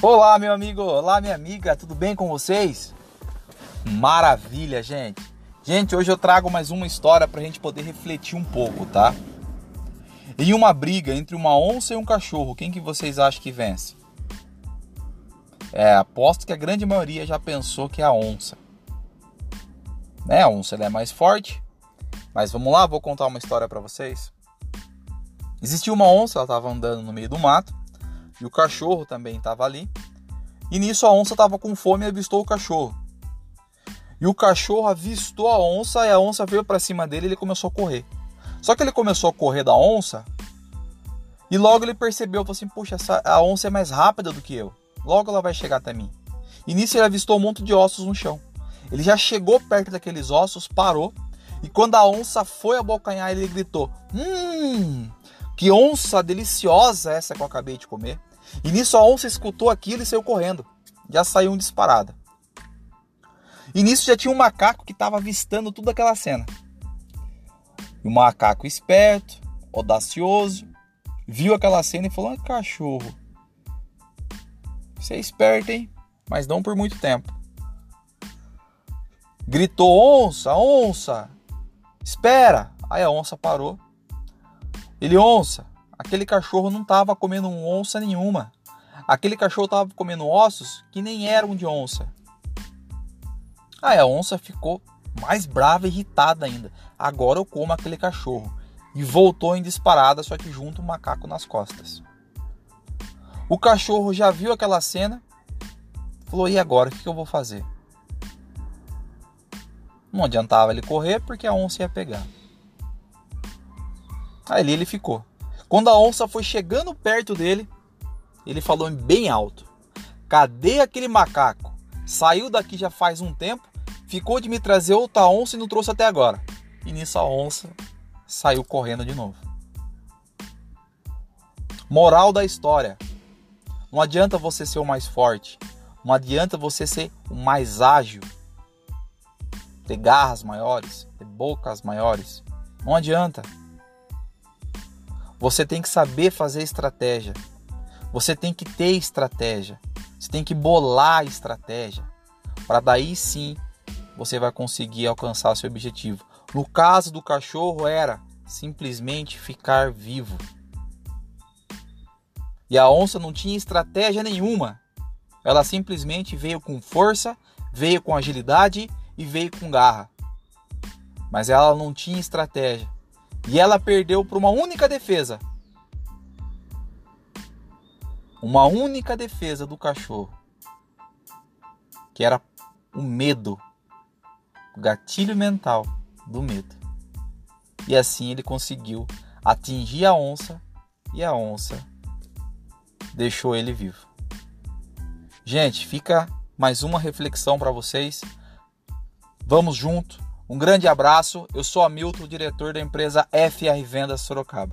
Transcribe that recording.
Olá, meu amigo, olá, minha amiga, tudo bem com vocês? Maravilha, gente. Gente, hoje eu trago mais uma história para a gente poder refletir um pouco, tá? Em uma briga entre uma onça e um cachorro, quem que vocês acham que vence? É, aposto que a grande maioria já pensou que é a onça. Né? A onça é mais forte. Mas vamos lá, vou contar uma história para vocês. Existia uma onça, ela estava andando no meio do mato e o cachorro também estava ali. E nisso a onça estava com fome e avistou o cachorro. E o cachorro avistou a onça e a onça veio para cima dele e ele começou a correr. Só que ele começou a correr da onça e logo ele percebeu, falou assim, puxa, essa, a onça é mais rápida do que eu. Logo ela vai chegar até mim. E nisso ele avistou um monte de ossos no chão. Ele já chegou perto daqueles ossos, parou. E quando a onça foi abocanhar, ele gritou: Hum, que onça deliciosa essa que eu acabei de comer. E nisso a onça escutou aquilo e saiu correndo. Já saiu um disparada. E nisso já tinha um macaco que estava avistando toda aquela cena. E um macaco esperto, audacioso, viu aquela cena e falou: ah, cachorro, você é esperto, hein? Mas não por muito tempo. Gritou: onça, onça, espera. Aí a onça parou. Ele, onça, aquele cachorro não estava comendo onça nenhuma. Aquele cachorro estava comendo ossos que nem eram de onça. Aí a onça ficou mais brava e irritada ainda. Agora eu como aquele cachorro. E voltou em disparada, só que junto um macaco nas costas. O cachorro já viu aquela cena, falou: e agora? O que eu vou fazer? Não adiantava ele correr porque a onça ia pegar. Ali ele ficou. Quando a onça foi chegando perto dele, ele falou bem alto: Cadê aquele macaco? Saiu daqui já faz um tempo, ficou de me trazer outra onça e não trouxe até agora. E nisso a onça saiu correndo de novo. Moral da história: não adianta você ser o mais forte. Não adianta você ser o mais ágil. Ter garras maiores, ter bocas maiores. Não adianta. Você tem que saber fazer estratégia. Você tem que ter estratégia. Você tem que bolar estratégia. Para daí sim você vai conseguir alcançar seu objetivo. No caso do cachorro era simplesmente ficar vivo. E a onça não tinha estratégia nenhuma. Ela simplesmente veio com força, veio com agilidade e veio com garra. Mas ela não tinha estratégia. E ela perdeu por uma única defesa. Uma única defesa do cachorro. Que era o medo. O gatilho mental do medo. E assim ele conseguiu atingir a onça e a onça deixou ele vivo. Gente, fica mais uma reflexão para vocês. Vamos junto. Um grande abraço. Eu sou Hamilton, diretor da empresa FR Vendas Sorocaba.